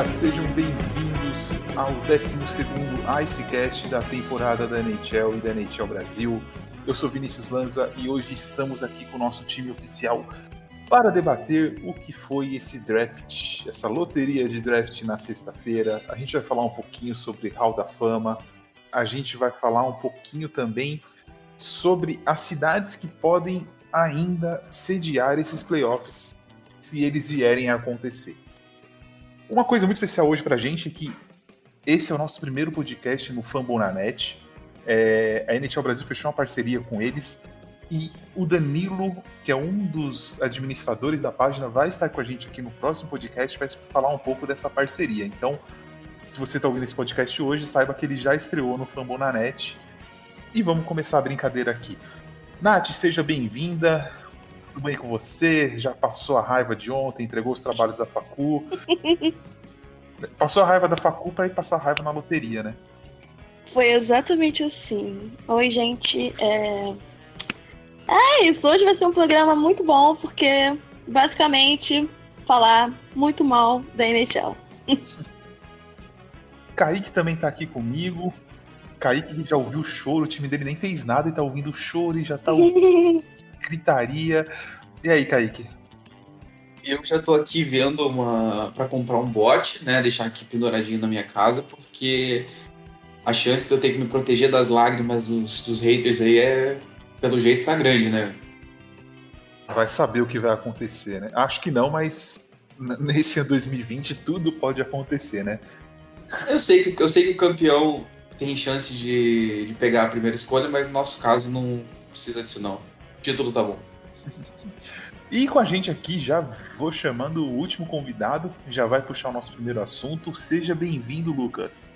Galera, sejam bem-vindos ao 12 Icecast da temporada da NHL e da NHL Brasil. Eu sou Vinícius Lanza e hoje estamos aqui com o nosso time oficial para debater o que foi esse draft, essa loteria de draft na sexta-feira. A gente vai falar um pouquinho sobre Hall da Fama, a gente vai falar um pouquinho também sobre as cidades que podem ainda sediar esses playoffs se eles vierem a acontecer. Uma coisa muito especial hoje pra gente é que esse é o nosso primeiro podcast no Fambonanet. É, a NHL Brasil fechou uma parceria com eles e o Danilo, que é um dos administradores da página, vai estar com a gente aqui no próximo podcast para falar um pouco dessa parceria. Então, se você está ouvindo esse podcast hoje, saiba que ele já estreou no Fambonanet. E vamos começar a brincadeira aqui. Nath, seja bem-vinda. Tudo bem com você? Já passou a raiva de ontem, entregou os trabalhos da Facu. passou a raiva da Facu para ir passar a raiva na loteria, né? Foi exatamente assim. Oi, gente. É... é isso. Hoje vai ser um programa muito bom, porque basicamente falar muito mal da NHL. Kaique também tá aqui comigo. Kaique já ouviu o choro, o time dele nem fez nada e tá ouvindo o choro e já tá ouvindo gritaria. E aí, Kaique? Eu já tô aqui vendo uma para comprar um bot, né? Deixar aqui penduradinho na minha casa, porque a chance de eu ter que me proteger das lágrimas dos, dos haters aí é, pelo jeito, tá grande, né? Vai saber o que vai acontecer, né? Acho que não, mas nesse ano 2020 tudo pode acontecer, né? Eu sei que, eu sei que o campeão tem chance de, de pegar a primeira escolha, mas no nosso caso não precisa disso não. Título tá bom. E com a gente aqui, já vou chamando o último convidado, já vai puxar o nosso primeiro assunto. Seja bem-vindo, Lucas.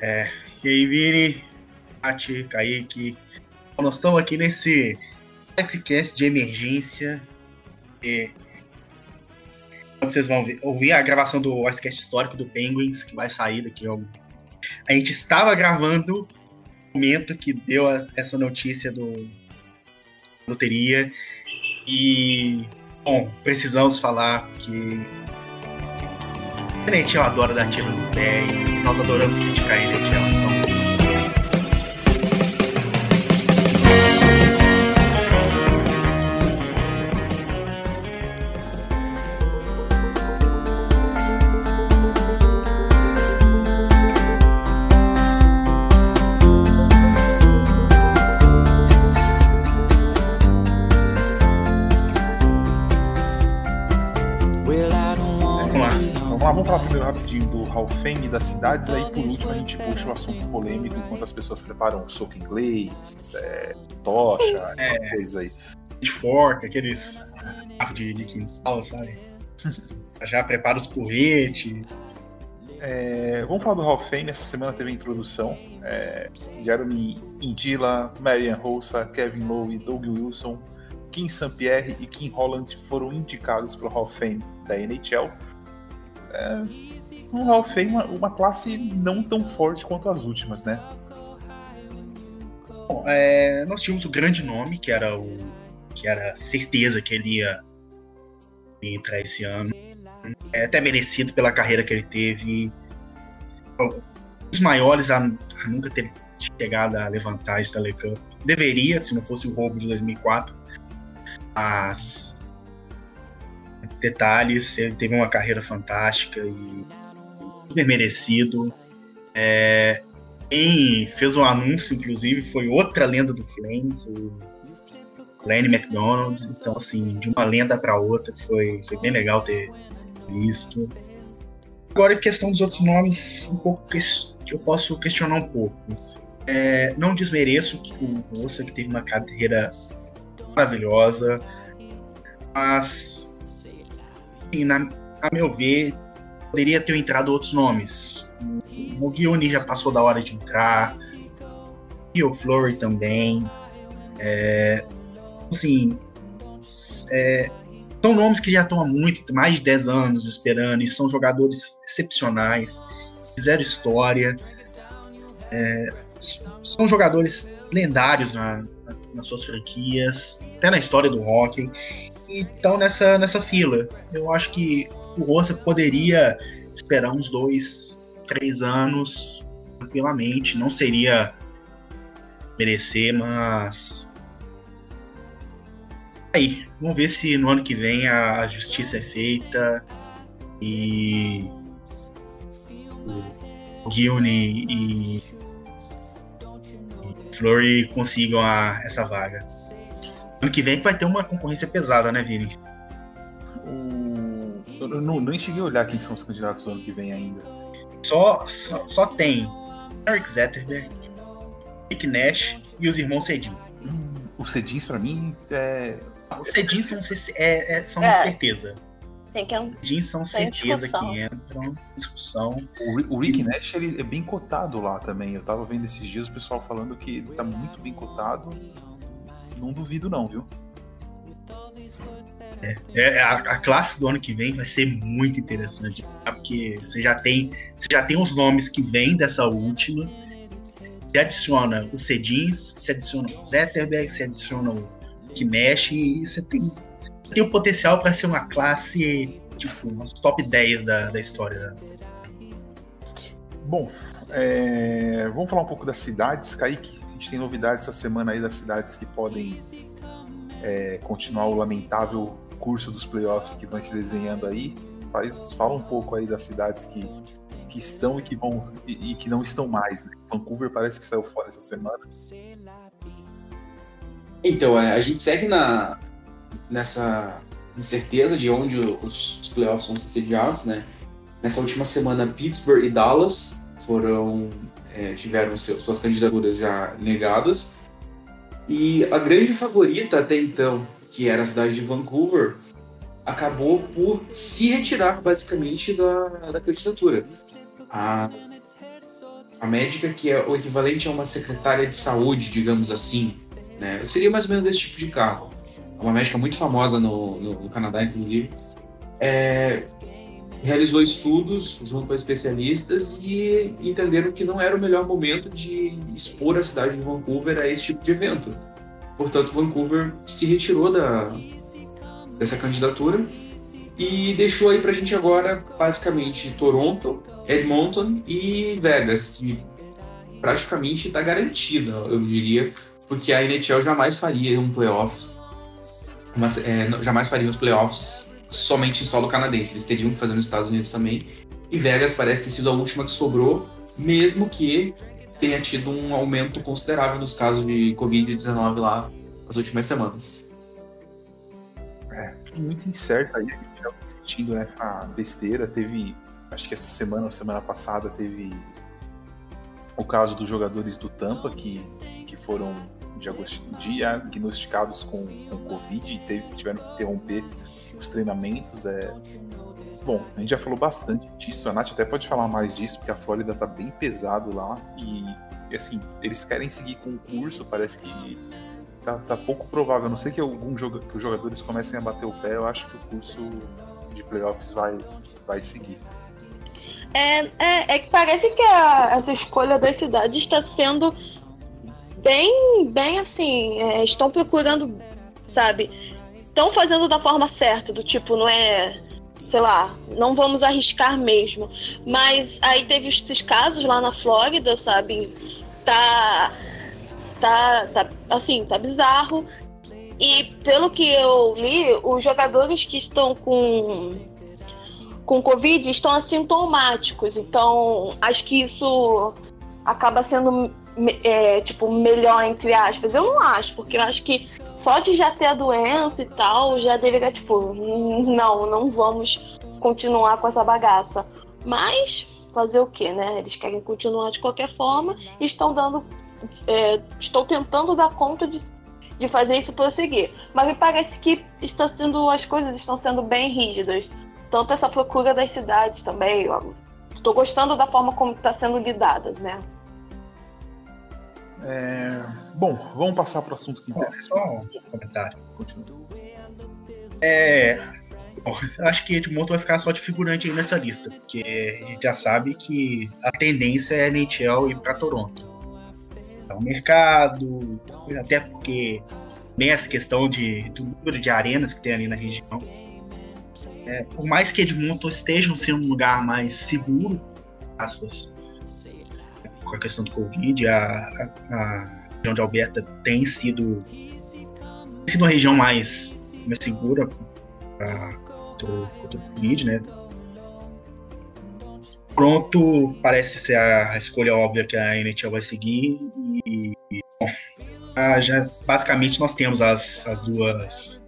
É, e aí, Vini, Tati, Kaique. Nós estamos aqui nesse podcast de emergência. E vocês vão ouvir a gravação do Icecast histórico do Penguins, que vai sair daqui a algum a gente estava gravando momento que deu a, essa notícia do loteria e bom, precisamos falar que NHL adora dar tiro no pé e nós adoramos criticar a NHL. Das cidades, aí por último a gente puxa o assunto polêmico enquanto as pessoas preparam soco inglês, é, tocha, é, coisa aí. Fork, aqueles de, de quintal, sabe? Já prepara os porretes. É, vamos falar do Hall of Fame. Essa semana teve a introdução. É, Jeremy Indila, Marian Rosa, Kevin Lowe, Doug Wilson, Kim St-Pierre e Kim Holland foram indicados para o Hall of Fame da NHL. É, um Hall of Fame, uma, uma classe não tão forte quanto as últimas, né? Bom, é, nós tínhamos o grande nome, que era o. que era certeza que ele ia entrar esse ano. É até merecido pela carreira que ele teve. Bom, os maiores a, a, nunca ter chegado a levantar a Stanley Cup. Deveria, se não fosse o roubo de 2004. Mas. Detalhes, ele teve uma carreira fantástica e super merecido. É, quem fez o um anúncio, inclusive, foi outra lenda do Flames, o Lenny McDonald. Então, assim, de uma lenda para outra, foi, foi bem legal ter visto. Agora, em questão dos outros nomes, um pouco que eu posso questionar um pouco. É, não desmereço que o Moça, que teve uma carreira maravilhosa, mas, assim, na, a meu ver, poderia ter entrado outros nomes. O Guioni já passou da hora de entrar. E o Flurry também. É, assim, é, são nomes que já estão há muito, mais de 10 anos esperando, e são jogadores excepcionais, fizeram história. É, são jogadores lendários na, nas, nas, suas franquias, até na história do hockey. E estão nessa, nessa fila. Eu acho que o Rosa poderia esperar uns dois, três anos tranquilamente. Não seria merecer, mas. Aí, vamos ver se no ano que vem a justiça é feita e. O Gilney e. Flurry consigam a, essa vaga. Ano que vem vai ter uma concorrência pesada, né, Vini? O... Eu não, nem cheguei a olhar quem são os candidatos do ano que vem ainda. Só, só, só tem Eric Zetterberg, Nick Nash e os irmãos Cedin. Hum, os Cedins, pra mim, é. Os Cedins são, é, é, são é. certeza. Tem que Cedins são certeza que entram em discussão. O, o Rick Nash ele é bem cotado lá também. Eu tava vendo esses dias o pessoal falando que ele tá muito bem cotado. Não duvido, não, viu? É, é, a, a, classe do ano que vem vai ser muito interessante, porque você já tem, você já tem os nomes que vêm dessa última. Você adiciona o Cedins, você adiciona o Zetterberg, você adiciona o Kinesh e você tem, tem o potencial para ser uma classe tipo umas top 10 da, da história. Né? Bom, é, vamos falar um pouco das cidades, Kaique. A gente tem novidades essa semana aí das cidades que podem é, continuar o lamentável curso dos playoffs que vão se desenhando aí. Faz, fala um pouco aí das cidades que, que estão e que vão e, e que não estão mais. Né? Vancouver parece que saiu fora essa semana. Então, é, a gente segue na, nessa incerteza de onde os, os playoffs vão ser sediados, né? Nessa última semana, Pittsburgh e Dallas foram é, tiveram suas candidaturas já negadas. E a grande favorita até então, que era a cidade de Vancouver, acabou por se retirar basicamente da, da candidatura. A, a médica, que é o equivalente a uma secretária de saúde, digamos assim, né? seria mais ou menos esse tipo de cargo. É uma médica muito famosa no, no, no Canadá, inclusive. É, realizou estudos junto a especialistas e entenderam que não era o melhor momento de expor a cidade de Vancouver a esse tipo de evento. Portanto, Vancouver se retirou da, dessa candidatura e deixou aí pra gente agora basicamente Toronto, Edmonton e Vegas, que praticamente está garantida, eu diria, porque a NHL jamais faria um playoff, mas, é, jamais faria os playoffs somente em solo canadense. Eles teriam que fazer nos Estados Unidos também. E Vegas parece ter sido a última que sobrou, mesmo que tenha tido um aumento considerável nos casos de Covid-19 lá nas últimas semanas. É, muito incerto aí, a gente já assistindo nessa besteira. Teve, acho que essa semana ou semana passada, teve o caso dos jogadores do Tampa que, que foram diagnosticados com, com Covid e teve, tiveram que interromper os treinamentos. É... Bom, a gente já falou bastante disso, a Nath até pode falar mais disso, porque a Flórida tá bem pesado lá e, assim, eles querem seguir com o curso, parece que tá, tá pouco provável, a não sei que, algum joga, que os jogadores comecem a bater o pé, eu acho que o curso de playoffs vai, vai seguir. É, é, é que parece que a, essa escolha das cidades está sendo bem, bem assim, é, estão procurando, sabe, estão fazendo da forma certa, do tipo, não é, sei lá, não vamos arriscar mesmo. Mas aí teve esses casos lá na Flórida, sabe? Tá. Tá, tá assim, tá bizarro. E pelo que eu li, os jogadores que estão com com Covid estão assintomáticos. Então, acho que isso acaba sendo é, tipo, melhor, entre aspas. Eu não acho, porque eu acho que só de já ter a doença e tal, já deveria, tipo, não, não vamos continuar com essa bagaça. Mas fazer o que, né? Eles querem continuar de qualquer forma e estão dando. É, estou tentando dar conta de, de fazer isso prosseguir. Mas me parece que está sendo, as coisas estão sendo bem rígidas. Tanto essa procura das cidades também. Estou gostando da forma como está sendo lidadas, né? É... Bom, vamos passar para o assunto que interessa. Só um comentário. Continua. É. Bom, acho que Edmonton vai ficar só de figurante aí nessa lista, porque a gente já sabe que a tendência é a NHL ir para Toronto. É um mercado, até porque bem essa questão de, do número de arenas que tem ali na região. É, por mais que Edmonton esteja sendo um lugar mais seguro, aspas, com a questão do Covid, a, a região de Alberta tem sido, tem sido uma região mais, mais segura contra, contra o Covid, né? Pronto, parece ser a escolha óbvia que a NHL vai seguir e, bom, já basicamente nós temos as, as duas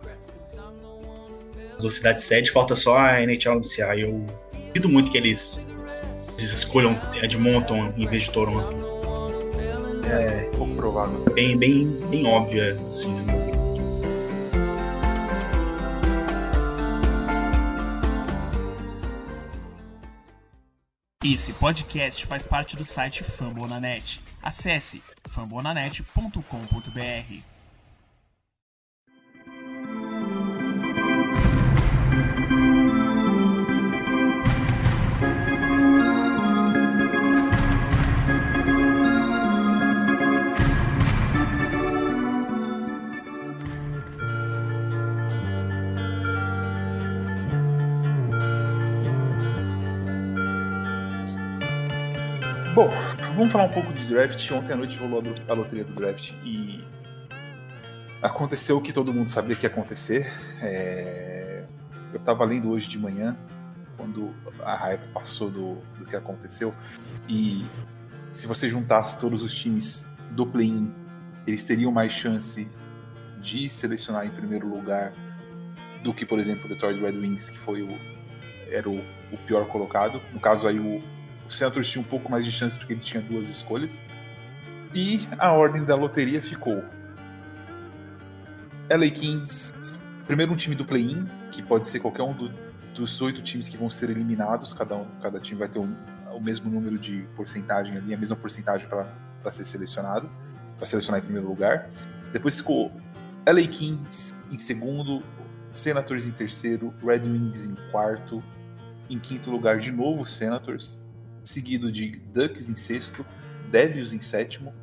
as duas cidades sede, falta só a NHL anunciar. Eu duvido muito que eles, eles escolham Edmonton em vez de Toronto. É provável. Bem, bem, bem óbvia, assim, Esse podcast faz parte do site Fambonanet. Acesse fambonanet.com.br. vamos falar um pouco de draft. Ontem à noite rolou a loteria do draft e aconteceu o que todo mundo sabia que ia acontecer. É... Eu estava lendo hoje de manhã, quando a raiva passou do, do que aconteceu, e se você juntasse todos os times do play-in, eles teriam mais chance de selecionar em primeiro lugar do que, por exemplo, o Detroit Red Wings, que foi o, era o, o pior colocado. No caso aí, o, o Senators tinha um pouco mais de chance porque ele tinha duas escolhas. E a ordem da loteria ficou LA Kings, primeiro um time do play-in, que pode ser qualquer um do, dos oito times que vão ser eliminados, cada, um, cada time vai ter um, o mesmo número de porcentagem ali, a mesma porcentagem para ser selecionado, para selecionar em primeiro lugar. Depois ficou LA Kings em segundo, Senators em terceiro, Red Wings em quarto, em quinto lugar de novo Senators, seguido de Ducks em sexto, Devils em sétimo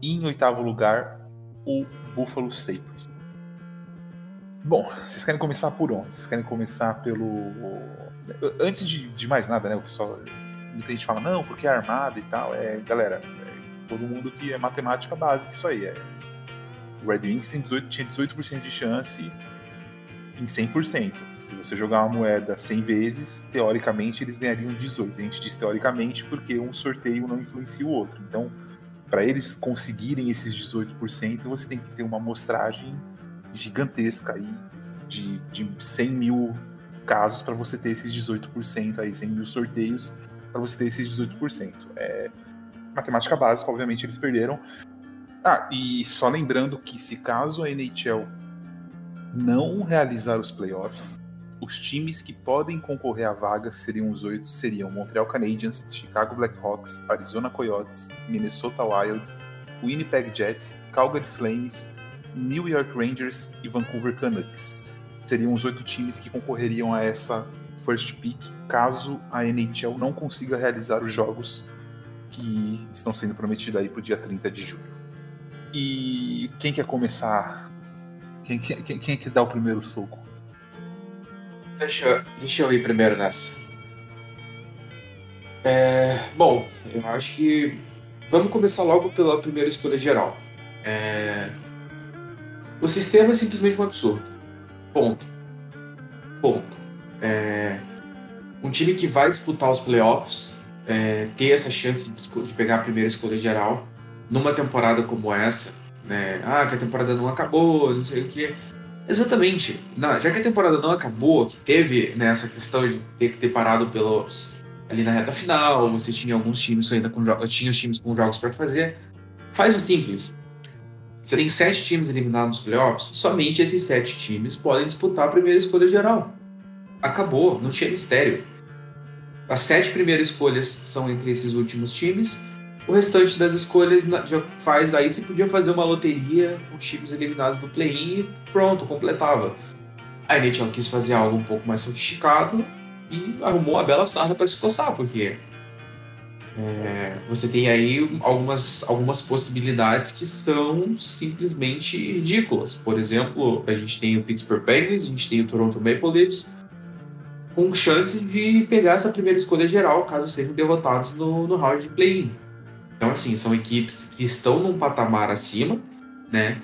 e em oitavo lugar o Buffalo Sabres. Bom, vocês querem começar por onde? Vocês querem começar pelo. Antes de, de mais nada, né? O pessoal. Muita gente fala, não, porque é armado e tal. É, galera, é todo mundo que é matemática básica, isso aí. É. O Red Wings tem 18, tinha 18% de chance em 100%. Se você jogar uma moeda 100 vezes, teoricamente eles ganhariam 18. A gente diz teoricamente porque um sorteio não influencia o outro. Então, para eles conseguirem esses 18%, você tem que ter uma amostragem gigantesca aí de, de 100 mil casos para você ter esses 18% aí, 100 mil sorteios para você ter esses 18%. É matemática básica, obviamente eles perderam. Ah, e só lembrando que se caso a NHL não realizar os playoffs, os times que podem concorrer à vaga seriam os oito, seriam Montreal Canadiens, Chicago Blackhawks, Arizona Coyotes, Minnesota Wild, Winnipeg Jets, Calgary Flames, New York Rangers e Vancouver Canucks. Seriam os oito times que concorreriam a essa first pick, caso a NHL não consiga realizar os jogos que estão sendo prometidos aí para o dia 30 de julho. E quem quer começar quem, quem, quem é que dá o primeiro soco? Deixa, deixa eu ir primeiro nessa. É, bom, eu acho que vamos começar logo pela primeira escolha geral. É, o sistema é simplesmente um absurdo. Ponto. Ponto. É, um time que vai disputar os playoffs é, ter essa chance de, de pegar a primeira escolha geral numa temporada como essa né? Ah, que a temporada não acabou, não sei o que. Exatamente. Não, já que a temporada não acabou, que teve né, essa questão de ter que ter parado pelo, ali na reta final, você tinha alguns times ainda com jogos, tinha os times com jogos para fazer. Faz o simples. Você tem sete times eliminados nos playoffs, somente esses sete times podem disputar a primeira escolha geral. Acabou, não tinha mistério. As sete primeiras escolhas são entre esses últimos times o restante das escolhas já faz aí você podia fazer uma loteria com times eliminados do play-in e pronto, completava. A NHL quis fazer algo um pouco mais sofisticado e arrumou uma bela sarna para se coçar, porque é, você tem aí algumas, algumas possibilidades que são simplesmente ridículas. Por exemplo, a gente tem o Pittsburgh Penguins, a gente tem o Toronto Maple Leafs, com chances de pegar essa primeira escolha geral, caso sejam derrotados no, no round de play-in. Então, assim, são equipes que estão num patamar acima, né?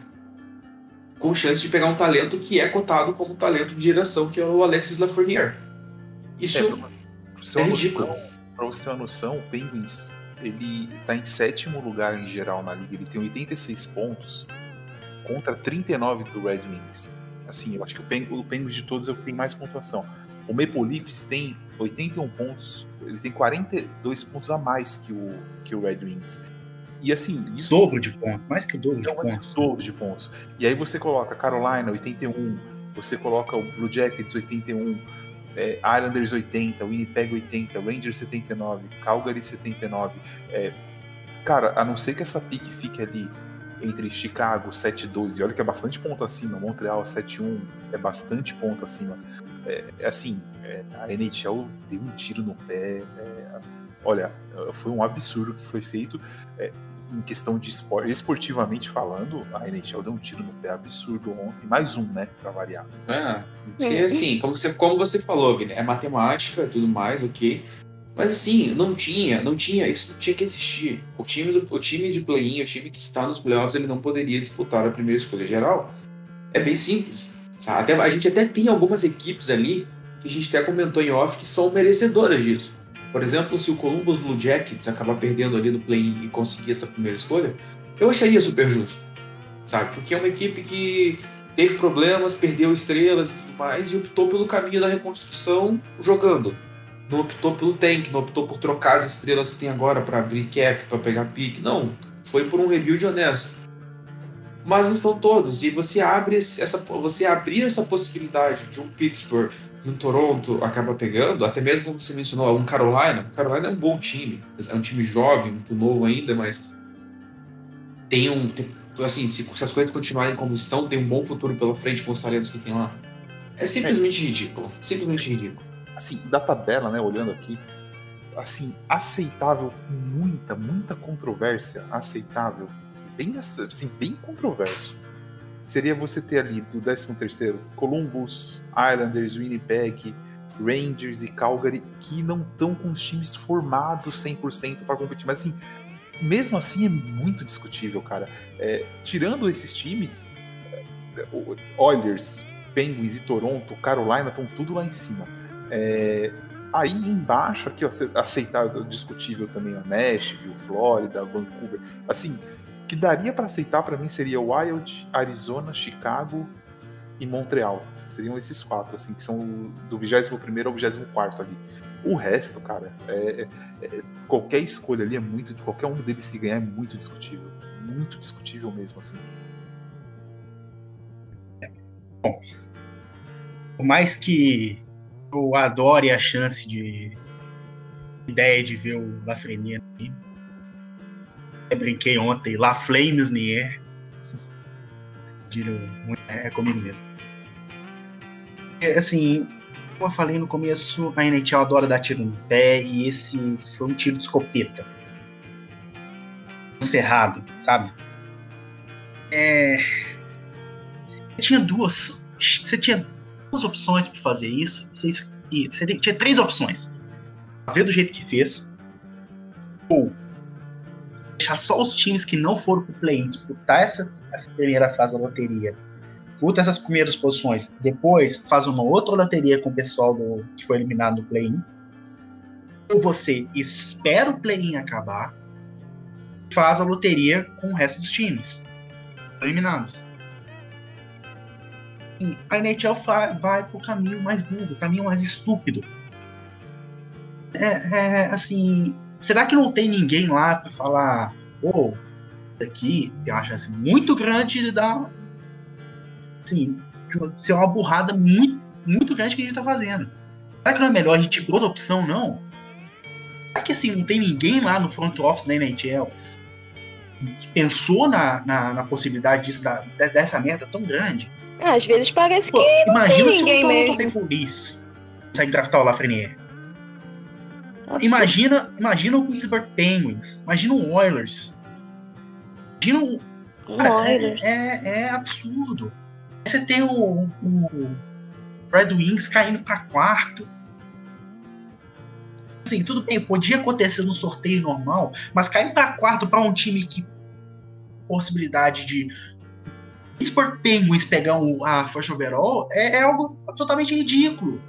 Com chance de pegar um talento que é cotado como talento de geração, que é o Alexis Lafreniere. Isso É, pra você ter é uma ridículo. noção- pra você ter uma noção, o Penguins ele tá em sétimo lugar em geral na liga. Ele tem 86 pontos contra 39 do Red Wings. Assim, eu acho que o, Pen, o Penguins de todos é o que tem mais pontuação. O Maple Leafs tem 81 pontos, ele tem 42 pontos a mais que o, que o Red Wings. E assim, isso Dobro de pontos, mais que o dobro de é um pontos. dobro de pontos. E aí você coloca Carolina 81, você coloca o Blue Jackets 81, é, Islanders 80, Winnipeg 80, Rangers 79, Calgary 79. É, cara, a não ser que essa pique fique ali entre Chicago 7-12, olha que é bastante ponto acima, Montreal 7-1 é bastante ponto acima. É, é assim, é, a NHL deu um tiro no pé. é, olha, foi um absurdo que foi feito. É, em questão de esporte, esportivamente falando, a NHL deu um tiro no pé absurdo ontem, mais um, né, pra variar. É, assim, como você, como você falou, Vini, é matemática e tudo mais, ok. Mas assim, não tinha, não tinha, isso não tinha que existir. O time, do, o time de play-in, o time que está nos playoffs, ele não poderia disputar a primeira escolha geral. É bem simples. Sabe? Até, a gente até tem algumas equipes ali que a gente até comentou em off que são merecedoras disso. Por exemplo, se o Columbus Blue Jackets acabar perdendo ali no play-in e conseguir essa primeira escolha, eu acharia super justo. Sabe? Porque é uma equipe que teve problemas, perdeu estrelas e tudo mais, e optou pelo caminho da reconstrução jogando. Não optou pelo tank, não optou por trocar as estrelas que tem agora para abrir cap, para pegar pique. Não, foi por um rebuild honesto. Mas não estão todos, e você abre essa, você abrir essa possibilidade de um Pittsburgh, um Toronto acaba pegando, até mesmo como você mencionou, um Carolina. O Carolina é um bom time, é um time jovem, muito novo ainda, mas tem um, tem- assim, se, se as coisas continuarem como estão, tem um bom futuro pela frente com os talentos que tem lá. É simplesmente ridículo. Simplesmente ridículo. Assim, da tabela, né, olhando aqui, assim, aceitável, muita, muita controvérsia, aceitável, bem, assim, bem controverso. Seria você ter ali do 13º, Columbus, Islanders, Winnipeg, Rangers e Calgary, que não estão com os times formados 100% para competir. Mas assim, mesmo assim é muito discutível, cara. É, tirando esses times, é, Oilers, Penguins e Toronto, Carolina estão tudo lá em cima. É, aí embaixo, aqui, ó, aceitável, discutível também a Nashville, Flórida, Vancouver. Assim, que daria para aceitar para mim seria Wild, Arizona, Chicago e Montreal. Seriam esses quatro, assim, que são do 21 ao 24 ali. O resto, cara, é, é, é, qualquer escolha ali é muito. Qualquer um deles se ganhar é muito discutível. Muito discutível mesmo, assim. Bom, por mais que eu adore a chance de ideia de ver o Lafreniere aqui, brinquei ontem, La Flames Nier. É comigo mesmo. É, assim, como eu falei no começo, a NHL adora dar tiro no pé e esse foi um tiro de escopeta. Cerrado, sabe? É... Você tinha duas. Você tinha duas opções para fazer isso. Você, você tinha três opções. Fazer do jeito que fez. Ou deixar só os times que não foram pro play-in disputar essa, essa primeira fase da loteria. Disputa essas primeiras posições. Depois faz uma outra loteria com o pessoal do, que foi eliminado no play-in. Ou você espera o play-in acabar faz a loteria com o resto dos times eliminados. A NHL vai, pro caminho mais burro, caminho mais estúpido. É, é assim, será que não tem ninguém lá para falar, ô, oh, aqui tem uma chance muito grande de dar, assim, de ser uma burrada muito, muito grande que a gente tá fazendo. Será que não é melhor a gente ir outra opção, não? Será que assim, não tem ninguém lá no front office da NHL que pensou na, na, na possibilidade disso, da, dessa merda tão grande? Ah, às vezes parece Pô, que não imagina tem se ninguém o mesmo. Toronto Maple Leafs consegue draftar o Lafreniere. Imagina, imagina o Pittsburgh Penguins. Imagina o Oilers. Imagina um. Cara, é, é, é, absurdo. Você tem o, o Red Wings caindo para quarto. assim, tudo bem, podia acontecer no sorteio normal, mas cair para quarto para um time que possibilidade de por Penguins pegar um, a first overall é, é, algo totalmente ridículo.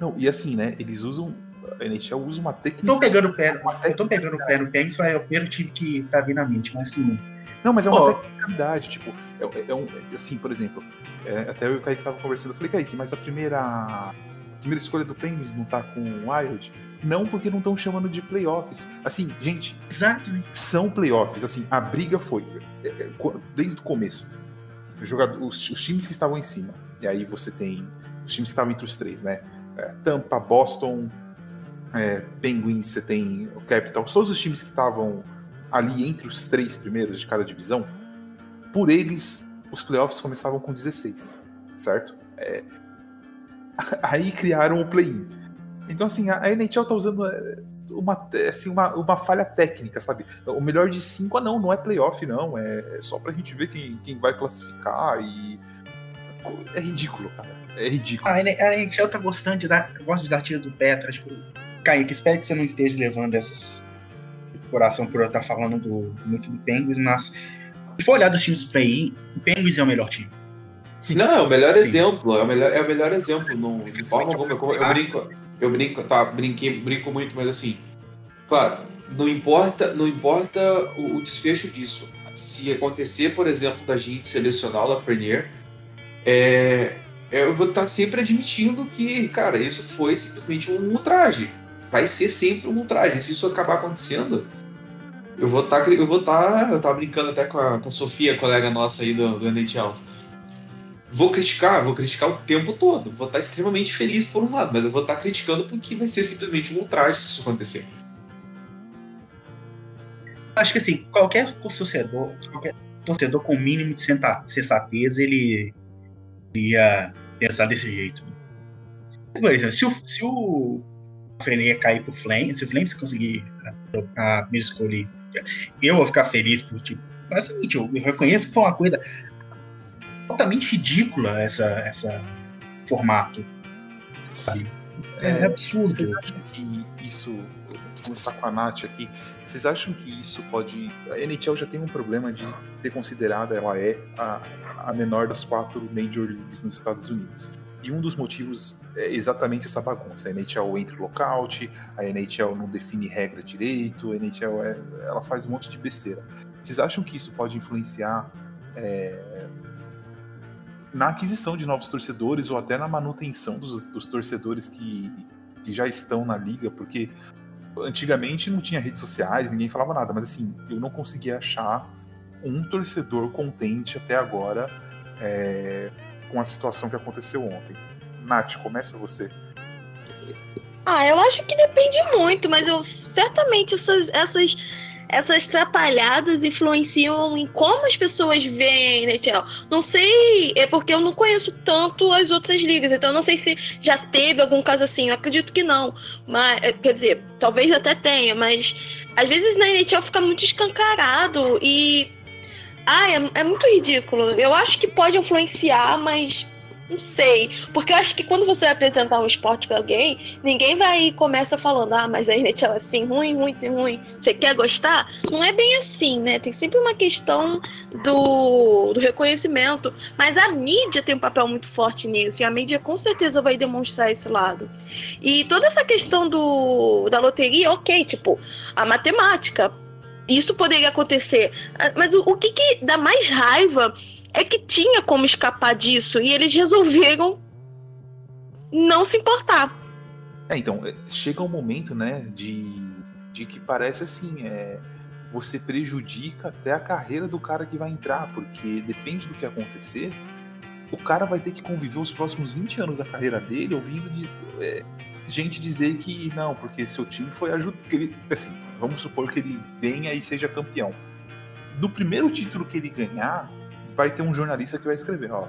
Não, e assim, né? Eles usam. A NHL usa uma técnica. Tô pegando o pé, eu tô pegando o pé no Penguins, é o primeiro time que tá vindo à mente, mas assim. Não, mas é uma tecnicalidade, tipo, é, é, um. Assim, por exemplo, é, até eu e o Kaique tava conversando, eu falei, Kaique, mas a primeira. A primeira escolha do Penguins não tá com o Wild? Não, porque não estão chamando de playoffs. Assim, gente. Exatamente. São playoffs. Assim, a briga foi. É, é, desde o começo. Os, os, times que estavam em cima. E aí você tem. Os times que estavam entre os três, né? É, Tampa, Boston, é, Penguins, você tem o Capital. Todos os times que estavam ali entre os três primeiros de cada divisão. Por eles, os playoffs começavam com 16, certo? É, aí criaram o play-in. Então, assim, a NHL tá usando é, uma, assim, uma, uma falha técnica, sabe? O melhor de cinco, ah, não, não é playoff, não. É, é só pra gente ver quem, quem vai classificar e. É ridículo, cara. É ridículo. A NHL tá gostando de dar. Gosta de dar tiro do pé atrás. Tipo, Kaique, espero que você não esteja levando essas. Coração por eu estar falando do, muito do Penguins, mas. Se for olhar dos times do play-in, o Penguins é o melhor time. Sim. Não, é o melhor Sim. exemplo. É o melhor, é o melhor exemplo. Não, de forma alguma. Eu, eu brinco eu brinco, tá, brinquei, brinco muito, mas assim, claro, não importa, não importa o, o desfecho disso. Se acontecer, por exemplo, da gente selecionar o Lafreniere, é, eu vou estar sempre admitindo que, cara, isso foi simplesmente um ultraje. Vai ser sempre um ultraje. Se isso acabar acontecendo, eu vou estar, eu vou estar, eu tava brincando até com a, com a Sofia, colega nossa aí do, do NHL vou criticar, vou criticar o tempo todo. Vou estar extremamente feliz por um lado, mas eu vou estar criticando porque vai ser simplesmente um ultraje se isso acontecer. Acho que assim, qualquer torcedor, qualquer torcedor com o mínimo de sensatez, ele ia pensar desse jeito. Por exemplo, se o, se o Fener cair pro Flames, se o Flames conseguir a, a escolha, eu vou ficar feliz por tipo. Mas é o seguinte, eu reconheço que foi uma coisa altamente ridícula essa, essa formato. É, é absurdo. Vocês acham que isso. Vou começar com a Nath aqui. Vocês acham que isso pode. A NHL já tem um problema de ser considerada, ela é a, a menor das quatro Major Leagues nos Estados Unidos. E um dos motivos é exatamente essa bagunça. A NHL entra lockout, a NHL não define regra direito, a NHL é, ela faz um monte de besteira. Vocês acham que isso pode influenciar é, na aquisição de novos torcedores ou até na manutenção dos, dos torcedores que, que já estão na liga, porque antigamente não tinha redes sociais, ninguém falava nada, mas assim, eu não conseguia achar um torcedor contente até agora é, com a situação que aconteceu ontem. Nath, começa você. Ah, eu acho que depende muito, mas eu certamente essas, essas essas atrapalhadas influenciam em como as pessoas veem a NHL. Não sei, é porque eu não conheço tanto as outras ligas, então não sei se já teve algum caso assim. Eu acredito que não, mas é, quer dizer, talvez até tenha, mas às vezes na NHL fica muito escancarado e ah, é, é muito ridículo. Eu acho que pode influenciar, mas não sei. Porque eu acho que quando você vai apresentar um esporte para alguém, ninguém vai e começa falando, ah, mas a internet é assim, ruim, ruim, ruim. Você quer gostar? Não é bem assim, né? Tem sempre uma questão do, do reconhecimento. Mas a mídia tem um papel muito forte nisso. E a mídia com certeza vai demonstrar esse lado. E toda essa questão do, da loteria, ok, tipo, a matemática. Isso poderia acontecer. Ah, mas o, o que, que dá mais raiva é que tinha como escapar disso e eles resolveram não se importar. É, então, é, chega um momento, né, de, de que parece assim, é, você prejudica até a carreira do cara que vai entrar, porque depende do que acontecer, o cara vai ter que conviver os próximos 20 anos da carreira dele ouvindo de, é, gente dizer que não, porque seu time foi ajudado. Assim, vamos supor que ele venha e seja campeão. Do primeiro título que ele ganhar, vai ter um jornalista que vai escrever, ó.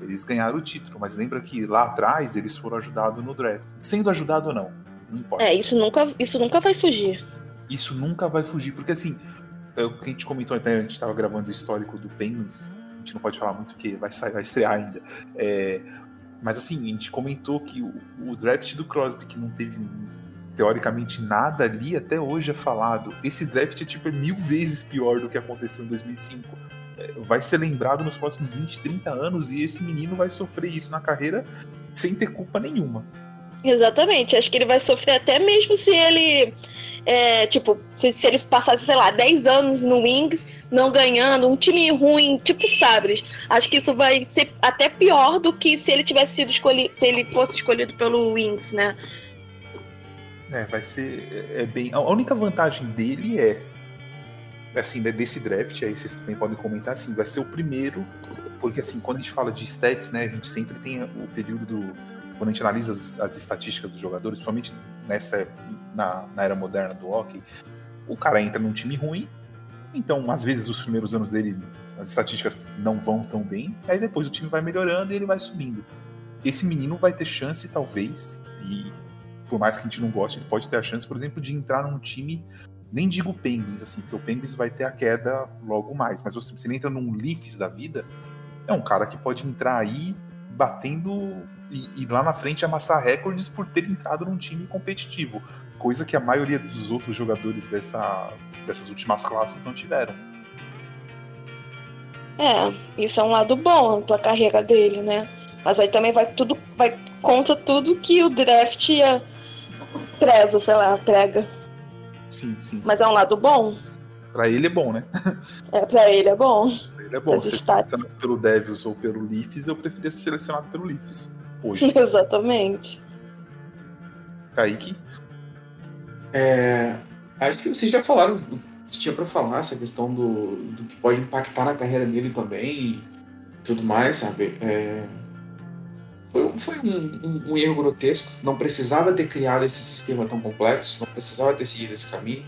Eles ganharam o título, mas lembra que lá atrás eles foram ajudados no draft. Sendo ajudado ou não, não importa. É, isso nunca, isso nunca vai fugir. Isso nunca vai fugir, porque assim, é o que a gente comentou até, a gente estava gravando o histórico do Penguins, a gente não pode falar muito porque vai, sair, vai estrear ainda. É, mas assim, a gente comentou que o, o draft do Crosby, que não teve teoricamente nada ali até hoje é falado. Esse draft tipo, é mil vezes pior do que aconteceu em 2005. Vai ser lembrado nos próximos 20, 30 anos e esse menino vai sofrer isso na carreira sem ter culpa nenhuma. Exatamente. Acho que ele vai sofrer até mesmo se ele. É, tipo, se, se, ele passasse, sei lá, 10 anos no Wings, não ganhando, um time ruim, tipo Sabres. Acho que isso vai ser até pior do que se ele tivesse sido escolhido, se ele fosse escolhido pelo Wings, né? É, vai ser é, é bem. A única vantagem dele é. Assim, desse draft, aí vocês também podem comentar assim, vai ser o primeiro, porque assim, quando a gente fala de stats, né, a gente sempre tem o período do. Quando a gente analisa as, as estatísticas dos jogadores, principalmente nessa, na, na era moderna do hockey, o cara entra num time ruim, então às vezes os primeiros anos dele, as estatísticas não vão tão bem, aí depois o time vai melhorando e ele vai subindo. Esse menino vai ter chance, talvez, e por mais que a gente não goste, ele pode ter a chance, por exemplo, de entrar num time, nem digo Penguins, assim, porque o Penguins vai ter a queda logo mais, mas você, você entra num Leafs da vida, é um cara que pode entrar aí batendo e, e, lá na frente amassar recordes por ter entrado num time competitivo, coisa que a maioria dos outros jogadores dessa, dessas últimas classes não tiveram. É, isso é um lado bom da carreira dele, né? Mas aí também vai tudo, vai contra tudo que o draft ia preza, sei lá, prega. Sim, sim. Mas é um lado bom. Pra ele é bom, né? É, pra ele é bom. Pra ele é bom. Se selecionado pelo Devils ou pelo Leafs, eu preferia ser selecionado pelo Leafs. Hoje. Exatamente. Kaique? É, acho que vocês já falaram do que tinha pra falar, essa questão do, do que pode impactar na carreira dele também e tudo mais, sabe? É, foi, foi um, um, um, erro grotesco. Não precisava ter criado esse sistema tão complexo, não precisava ter seguido esse caminho.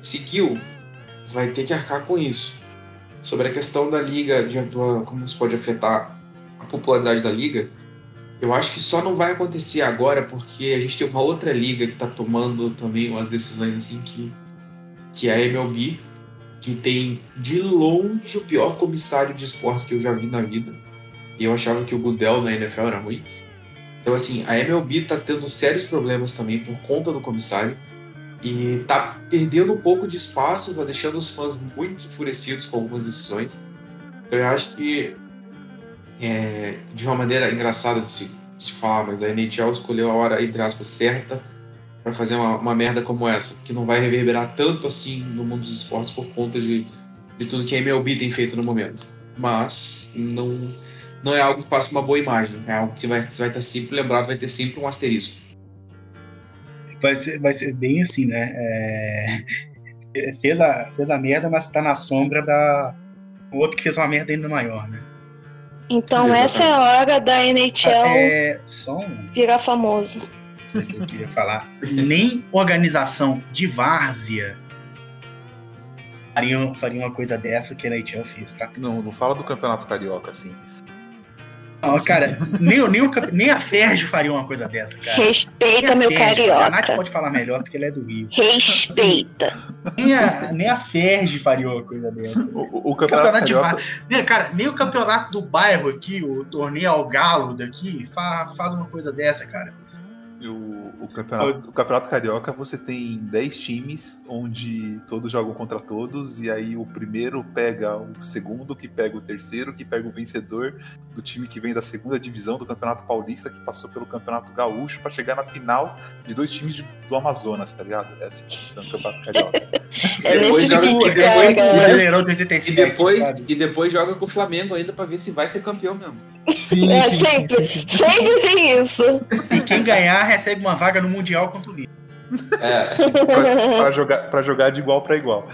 Seguiu, vai ter que arcar com isso. Sobre a questão da liga, de, como isso pode afetar a popularidade da liga, eu acho que só não vai acontecer agora porque a gente tem uma outra liga que está tomando também umas decisões assim que, que é a MLB, que tem de longe o pior comissário de esportes que eu já vi na vida e eu achava que o Goodell na NFL era ruim. Então, assim, a MLB tá tendo sérios problemas também por conta do comissário e tá perdendo um pouco de espaço, tá deixando os fãs muito enfurecidos com algumas decisões. Então, eu acho que, é, de uma maneira engraçada de se, de se, falar, mas a NHL escolheu a hora, entre aspas, certa para fazer uma, uma, merda como essa, que não vai reverberar tanto assim no mundo dos esportes por conta de, de tudo que a MLB tem feito no momento. Mas não não é algo que passa uma boa imagem. É algo que vai, você vai estar sempre lembrado, vai ter sempre um asterisco. Vai ser, vai ser bem assim, né? É... Fez, a, fez a merda, mas está na sombra da o outro que fez uma merda ainda maior, né? Então essa é a hora da NHL é, só um... virar famoso. Que eu queria falar. Nem organização de várzea faria, faria uma coisa dessa que a NHL fez, tá? Não, não fala do campeonato carioca assim. Não, cara, nem, nem, nem a Ferge faria uma coisa dessa, cara. Respeita, meu Ferge, carioca. A Nath pode falar melhor porque ele é do Rio. Respeita. Nem a, nem a Ferge faria uma coisa dessa. O, o campeonato, campeonato carioca... de Cara, nem o campeonato do bairro aqui, o torneio ao galo daqui, fa, faz uma coisa dessa, cara. O, o, campeonato, o campeonato carioca você tem 10 times onde todos jogam contra todos, e aí o primeiro pega o segundo, que pega o terceiro, que pega o vencedor do time que vem da segunda divisão do Campeonato Paulista, que passou pelo Campeonato Gaúcho para chegar na final de dois times de, do Amazonas, tá ligado? É assim que funciona o Campeonato Carioca. é depois joga, e depois, e depois, e depois joga com o Flamengo ainda para ver se vai ser campeão mesmo. Sim, é, sim, sempre, sim, sim. sempre tem isso. Quem ganhar recebe uma vaga no Mundial contra o Lille. É. pra, pra, jogar, pra jogar de igual para igual.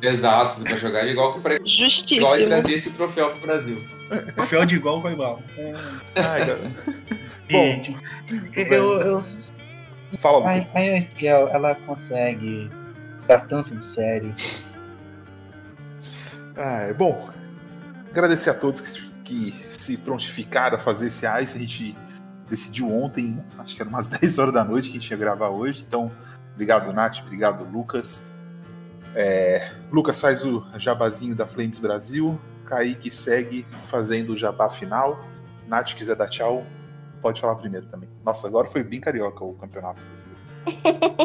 Exato, pra jogar de igual para igual. Justíssimo. Igual e trazer esse troféu pro Brasil. Troféu de igual para igual. É. Ai, cara. Bom, eu, eu... Fala, a, a ela consegue dar tanto de sério. Ah, é bom. Agradecer a todos que, que se prontificaram a fazer esse ice. A gente decidiu ontem, acho que era umas 10 horas da noite que a gente ia gravar hoje. Então, obrigado, Nath, obrigado, Lucas. É, Lucas faz o jabazinho da Flames Brasil. Kaique segue fazendo o jabá final. Nath quiser dar tchau, pode falar primeiro também. Nossa, agora foi bem carioca o campeonato.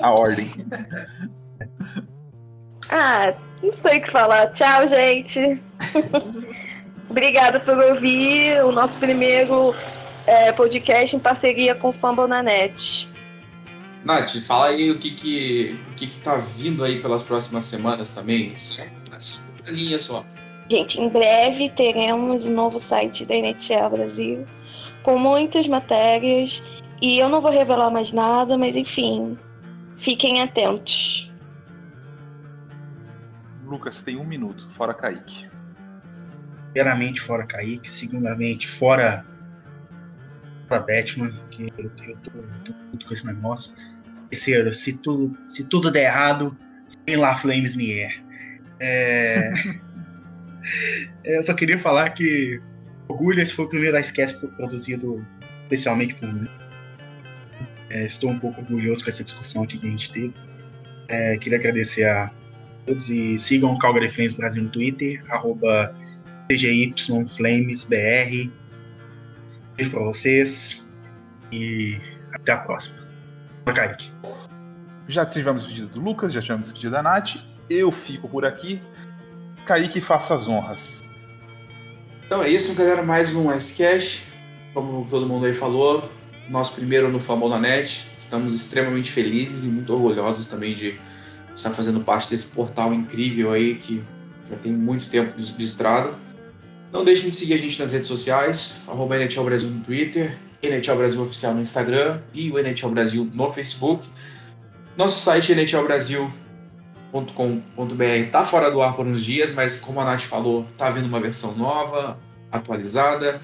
A ordem. Ah, não sei o que falar. Tchau, gente. Obrigada por ouvir o nosso primeiro é, podcast em parceria com o Fumble na Net. Nath, fala aí o que que, o que que tá vindo aí pelas próximas semanas também. Só uma linha só. Gente, em breve teremos o um novo site da NHL Brasil com muitas matérias e eu não vou revelar mais nada, mas enfim, fiquem atentos. Lucas, tem um minuto, fora Kaique. Primeiramente, fora Kaique. Segundamente, fora, fora Batman, que eu, eu tô, tô puto com esse negócio. Terceiro, se tudo, se tudo der errado, tem lá Flames Nier. É... eu só queria falar que Orgulho, esse foi o primeiro Icecast produzido especialmente por mim. É, estou um pouco orgulhoso com essa discussão aqui que a gente teve. É, queria agradecer a todos e sigam o Calgary Flames Brasil no Twitter, arroba CGYFlamesBR. Beijo pra vocês e até a próxima. Kaique. Já tivemos pedido do Lucas, já tivemos pedido da Nath. Eu fico por aqui. Kaique, faça as honras. Então é isso, galera. Mais um Icecast. Como todo mundo aí falou, nosso primeiro no Famonanet. Estamos extremamente felizes e muito orgulhosos também de estar fazendo parte desse portal incrível aí que já tem muito tempo de, de estrada. Não deixem de seguir a gente nas redes sociais, arroba NHL Brasil no Twitter, NHL Brasil Oficial no Instagram e o NHL Brasil no Facebook. Nosso site nhlbrasil.com.br está fora do ar por uns dias, mas como a Nath falou, está vindo uma versão nova, atualizada,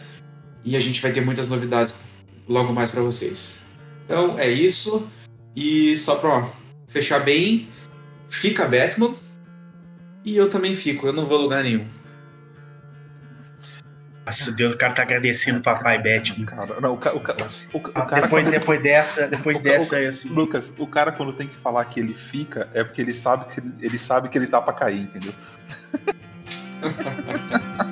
e a gente vai ter muitas novidades logo mais para vocês. Então é isso, e só para fechar bem, fica Batman, e eu também fico, eu não vou lugar nenhum. Nossa Deus, o cara tá agradecendo o papai Batman. Cara, não, o, ca, o, ca, o, o cara depois, quando, depois dessa, depois dessa, o, assim. Lucas, o cara quando tem que falar que ele fica é porque ele sabe que ele sabe que ele tá para cair, entendeu?